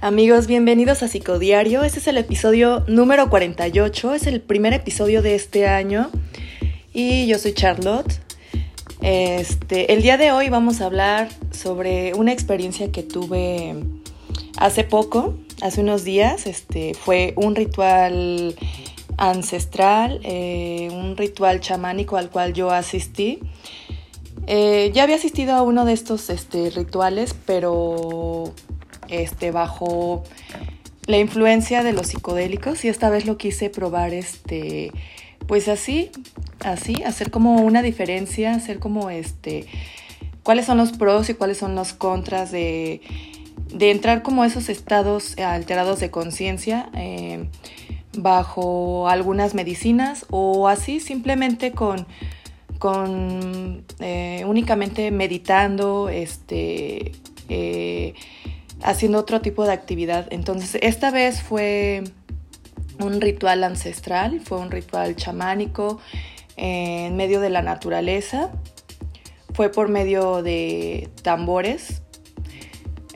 Amigos, bienvenidos a Psicodiario. Este es el episodio número 48, es el primer episodio de este año y yo soy Charlotte. Este, el día de hoy vamos a hablar sobre una experiencia que tuve hace poco, hace unos días. Este, fue un ritual ancestral, eh, un ritual chamánico al cual yo asistí. Eh, ya había asistido a uno de estos este, rituales, pero este, bajo la influencia de los psicodélicos y esta vez lo quise probar este, pues así, así, hacer como una diferencia, hacer como este, cuáles son los pros y cuáles son los contras de, de entrar como esos estados alterados de conciencia eh, bajo algunas medicinas o así simplemente con con eh, únicamente meditando, este, eh, haciendo otro tipo de actividad. Entonces, esta vez fue un ritual ancestral, fue un ritual chamánico en medio de la naturaleza, fue por medio de tambores.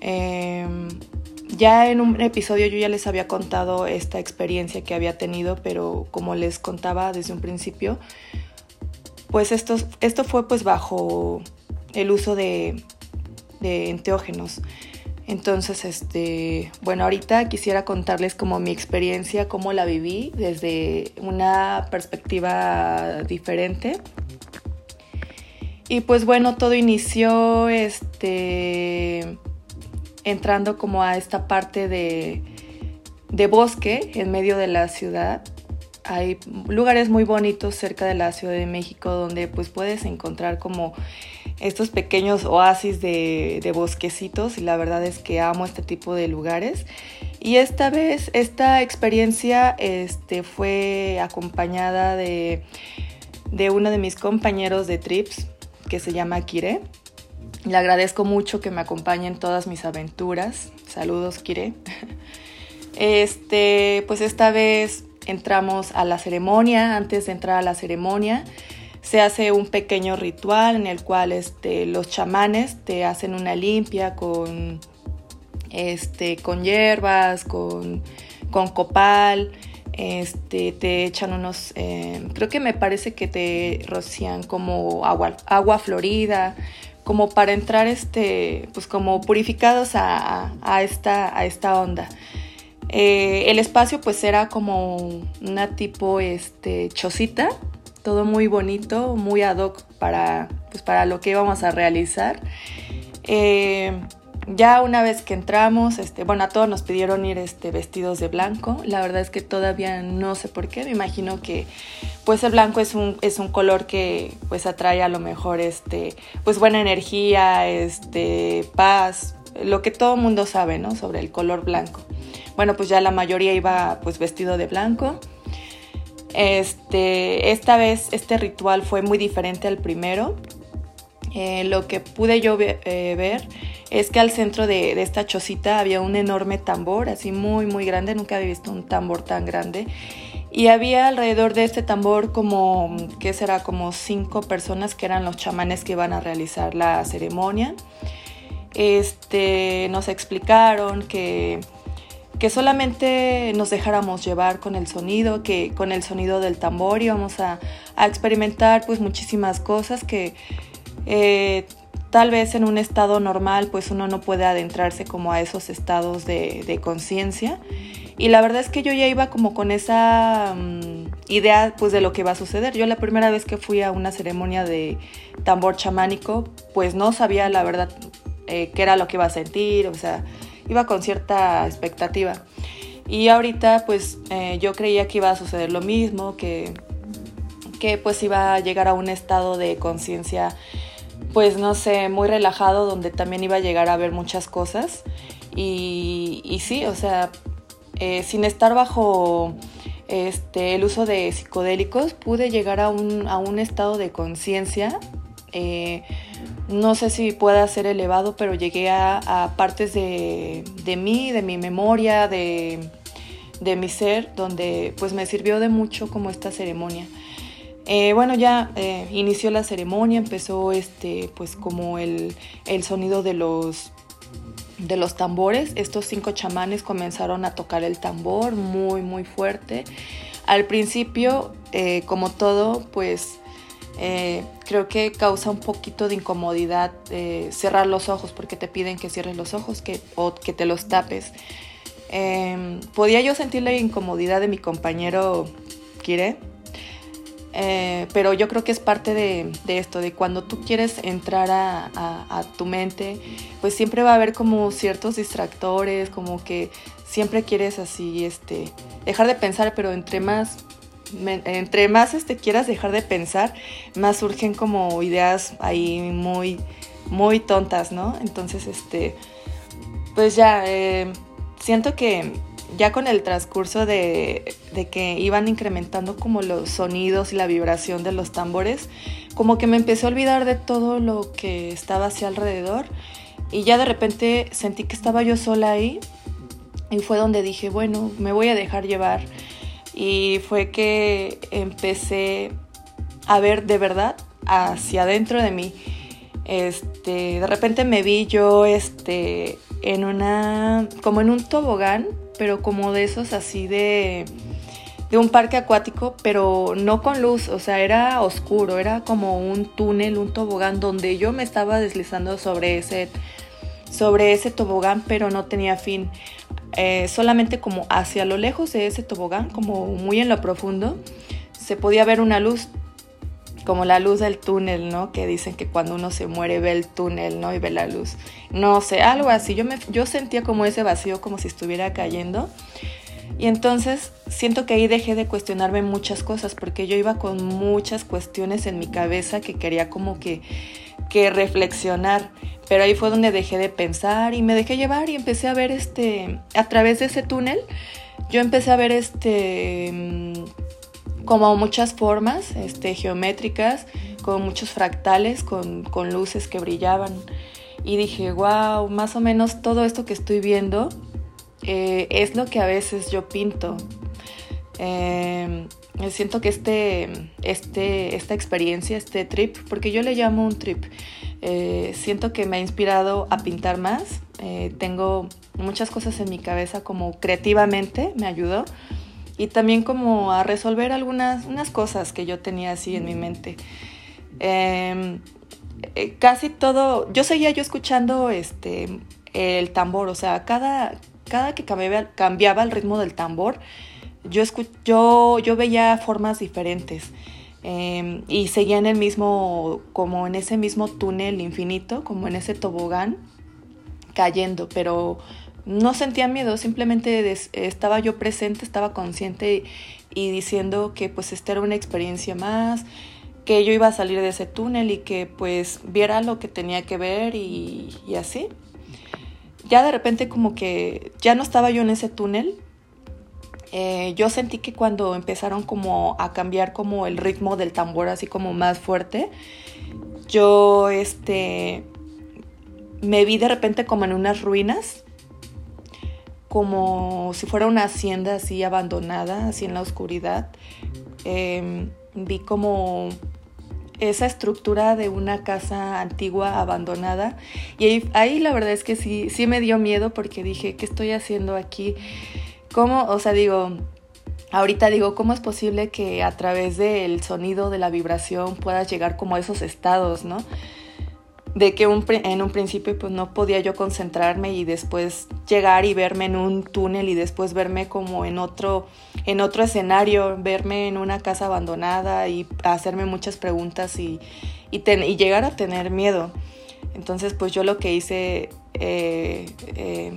Em, ya en un episodio yo ya les había contado esta experiencia que había tenido, pero como les contaba desde un principio, pues esto, esto fue pues bajo el uso de, de enteógenos. Entonces, este, bueno, ahorita quisiera contarles como mi experiencia, cómo la viví desde una perspectiva diferente. Y pues bueno, todo inició este entrando como a esta parte de, de bosque en medio de la ciudad. Hay lugares muy bonitos cerca de la Ciudad de México donde pues puedes encontrar como estos pequeños oasis de, bosquecitos y la verdad es que amo este tipo de lugares. Y esta vez, esta experiencia este, fue acompañada de, de uno de mis compañeros de trips que se llama Kire. Le agradezco mucho que me acompañe en todas mis aventuras. Saludos, Kire. Este, pues esta vez entramos a la ceremonia. Antes de entrar a la ceremonia, se hace un pequeño ritual en el cual este, los chamanes te hacen una limpia con, este, con hierbas, con, con copal, este, te echan unos, eh, creo que me parece que te rocían como agua, agua florida, como para entrar este, pues como purificados a, esta, a esta onda. Eh, el espacio pues era como una tipo este, chocita todo muy bonito, muy ad hoc para, pues, para lo que íbamos a realizar. Eh, ya una vez que entramos, este, bueno, a todos nos pidieron ir este, vestidos de blanco. La verdad es que todavía no sé por qué. Me imagino que pues el blanco es un, es un color que pues atrae a lo mejor este, pues buena energía, este, paz, lo que todo mundo sabe, ¿no? Sobre el color blanco. Bueno, pues ya la mayoría iba pues vestido de blanco. Este, esta vez este ritual fue muy diferente al primero. Eh, lo que pude yo eh, ver es que al centro de, esta chocita había un enorme tambor, así muy, muy grande. Nunca había visto un tambor tan grande. Y había alrededor de este tambor como, ¿qué será? Como cinco personas que eran los chamanes que iban a realizar la ceremonia. Este, nos explicaron que que solamente nos dejáramos llevar con el sonido, que con el sonido del tambor íbamos a, a experimentar pues muchísimas cosas que eh, tal vez en un estado normal pues uno no puede adentrarse como a esos estados de, conciencia. Y la verdad es que yo ya iba como con esa mm, idea pues de lo que va a suceder. Yo la primera vez que fui a una ceremonia de tambor chamánico pues no sabía la verdad eh, qué era lo que iba a sentir, o sea, iba con cierta expectativa. Y ahorita pues eh, yo creía que iba a suceder lo mismo, que, que pues iba a llegar a un estado de conciencia pues no sé, muy relajado, donde también iba a llegar a ver muchas cosas. Y, y sí, o sea, eh, sin estar bajo este, el uso de psicodélicos, pude llegar a un, a un estado de conciencia. Eh, no sé si pueda ser elevado, pero llegué a, partes de, mí, de mi memoria, de, mi ser, donde pues me sirvió de mucho como esta ceremonia. Eh, bueno, ya eh, inició la ceremonia, empezó este, pues como el, sonido de los, de los tambores. Estos cinco chamanes comenzaron a tocar el tambor muy, muy fuerte. Al principio, eh, como todo, pues eh, creo que causa un poquito de incomodidad cerrar los ojos porque te piden que cierres los ojos que, o que te los tapes. Em, podía yo sentir la incomodidad de mi compañero Kire, eh, pero yo creo que es parte de, esto, de cuando tú quieres entrar a, tu mente, pues siempre va a haber como ciertos distractores, como que siempre quieres así, este, dejar de pensar, pero entre más, entre más este, quieras dejar de pensar, más surgen como ideas ahí muy, muy tontas, ¿no? Entonces, este, pues ya, eh, siento que ya con el transcurso de, que iban incrementando como los sonidos y la vibración de los tambores, como que me empecé a olvidar de todo lo que estaba hacia alrededor y ya de repente sentí que estaba yo sola ahí y fue donde dije, bueno, me voy a dejar llevar y fue que empecé a ver de verdad hacia adentro de mí. Este, de repente me vi yo este en una como en un tobogán pero como de esos así de, de un parque acuático, pero no con luz, o sea, era oscuro, era como un túnel, un tobogán donde yo me estaba deslizando sobre ese, sobre ese tobogán, pero no tenía fin. Eh, solamente como hacia lo lejos de ese tobogán, como muy en lo profundo, se podía ver una luz, como la luz del túnel, ¿no? Que dicen que cuando uno se muere ve el túnel, ¿no? Y ve la luz. No sé, algo así. Yo, me, yo sentía como ese vacío, como si estuviera cayendo. Y entonces siento que ahí dejé de cuestionarme muchas cosas, porque yo iba con muchas cuestiones en mi cabeza que quería como que, que reflexionar. Pero ahí fue donde dejé de pensar y me dejé llevar y empecé a ver este, a través de ese túnel, yo empecé a ver este como muchas formas este, geométricas, con muchos fractales, con, luces que brillaban. Y dije, wow, más o menos todo esto que estoy viendo eh, es lo que a veces yo pinto. Eh, siento que este, este, esta experiencia, este trip, porque yo le llamo un trip, eh, siento que me ha inspirado a pintar más. tengo muchas cosas en mi cabeza como creativamente, me ayudó y también como a resolver algunas unas cosas que yo tenía así en mi mente. Em, eh, casi todo, yo seguía yo escuchando este, el tambor, o sea, cada, cada que cambiaba, cambiaba el ritmo del tambor, yo, yo, yo veía formas diferentes. Em, y seguía en el mismo, como en ese mismo túnel infinito, como en ese tobogán, cayendo, pero no sentía miedo, simplemente estaba yo presente, estaba consciente y, diciendo que pues esta era una experiencia más, que yo iba a salir de ese túnel y que pues viera lo que tenía que ver y, así. Ya de repente como que ya no estaba yo en ese túnel. Eh, yo sentí que cuando empezaron como a cambiar como el ritmo del tambor así como más fuerte, yo este me vi de repente como en unas ruinas como si fuera una hacienda así abandonada, así en la oscuridad. Em, vi como esa estructura de una casa antigua abandonada y ahí, la verdad es que sí, sí me dio miedo porque dije, ¿qué estoy haciendo aquí? ¿Cómo? O sea, digo, ahorita digo, ¿cómo es posible que a través del sonido, de la vibración puedas llegar como a esos estados, ¿no? de que en un principio pues no podía yo concentrarme y después llegar y verme en un túnel y después verme como en otro en otro escenario, verme en una casa abandonada y hacerme muchas preguntas y, y, llegar a tener miedo. Entonces pues yo lo que hice, eh, eh,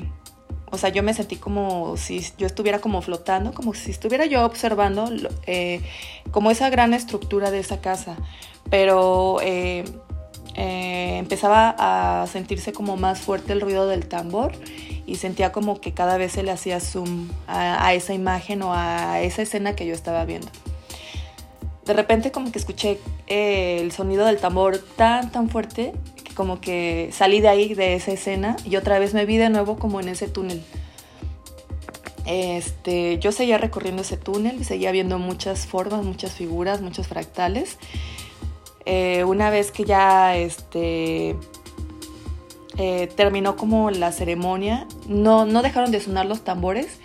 o sea, yo me sentí como si yo estuviera como flotando, como si estuviera yo observando eh, como esa gran estructura de esa casa, pero eh, empezaba a sentirse como más fuerte el ruido del tambor y sentía como que cada vez se le hacía zoom a, esa imagen o a esa escena que yo estaba viendo. De repente como que escuché eh, el sonido del tambor tan tan fuerte como que salí de ahí, de esa escena y otra vez me vi de nuevo como en ese túnel. Este, yo seguía recorriendo ese túnel, seguía viendo muchas formas, muchas figuras, muchos fractales eh, una vez que ya este, eh, terminó como la ceremonia, no, no dejaron de sonar los tambores,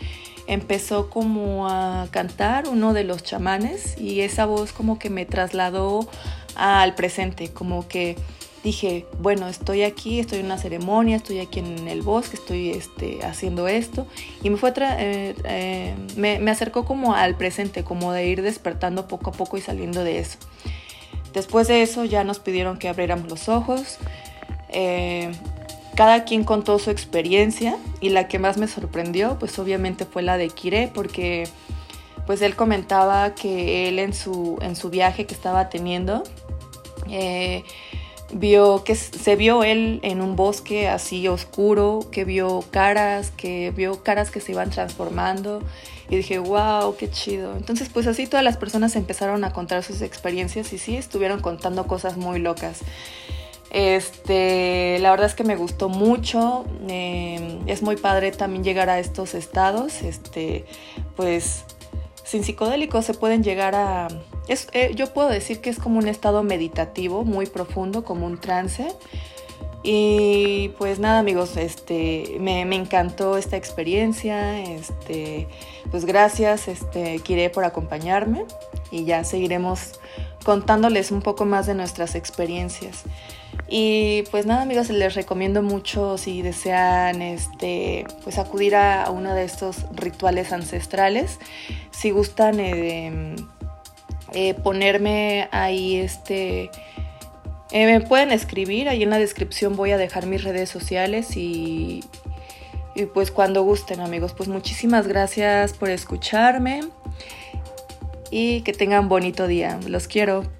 empezó como a cantar uno de los chamanes y esa voz como que me trasladó al presente, como que dije, bueno, estoy aquí, estoy en una ceremonia, estoy aquí en el bosque, estoy este, haciendo esto. Y me, fue eh, eh, me, acercó como al presente, como de ir despertando poco a poco y saliendo de eso. Después de eso ya nos pidieron que abriéramos los ojos. Eh, cada quien contó su experiencia y la que más me sorprendió pues obviamente fue la de Kire porque pues él comentaba que él en su, en su viaje que estaba teniendo vio que se vio él en un bosque así oscuro, que vio caras, que vio caras que se iban transformando y dije, wow, qué chido. Entonces pues así todas las personas empezaron a contar sus experiencias y sí, estuvieron contando cosas muy locas. Este, la verdad es que me gustó mucho, eh, es muy padre también llegar a estos estados, este, pues sin psicodélicos se pueden llegar a... Eh, yo puedo decir que es como un estado meditativo muy profundo, como un trance. Y pues nada amigos, este, me, encantó esta experiencia, este, pues gracias este, Kire por acompañarme y ya seguiremos contándoles un poco más de nuestras experiencias. Y pues nada amigos, les recomiendo mucho si desean este, pues acudir a, uno de estos rituales ancestrales. Si gustan eh, eh, ponerme ahí este... Eh, me pueden escribir, ahí en la descripción voy a dejar mis redes sociales y, y pues cuando gusten amigos, pues muchísimas gracias por escucharme y que tengan bonito día. Los quiero.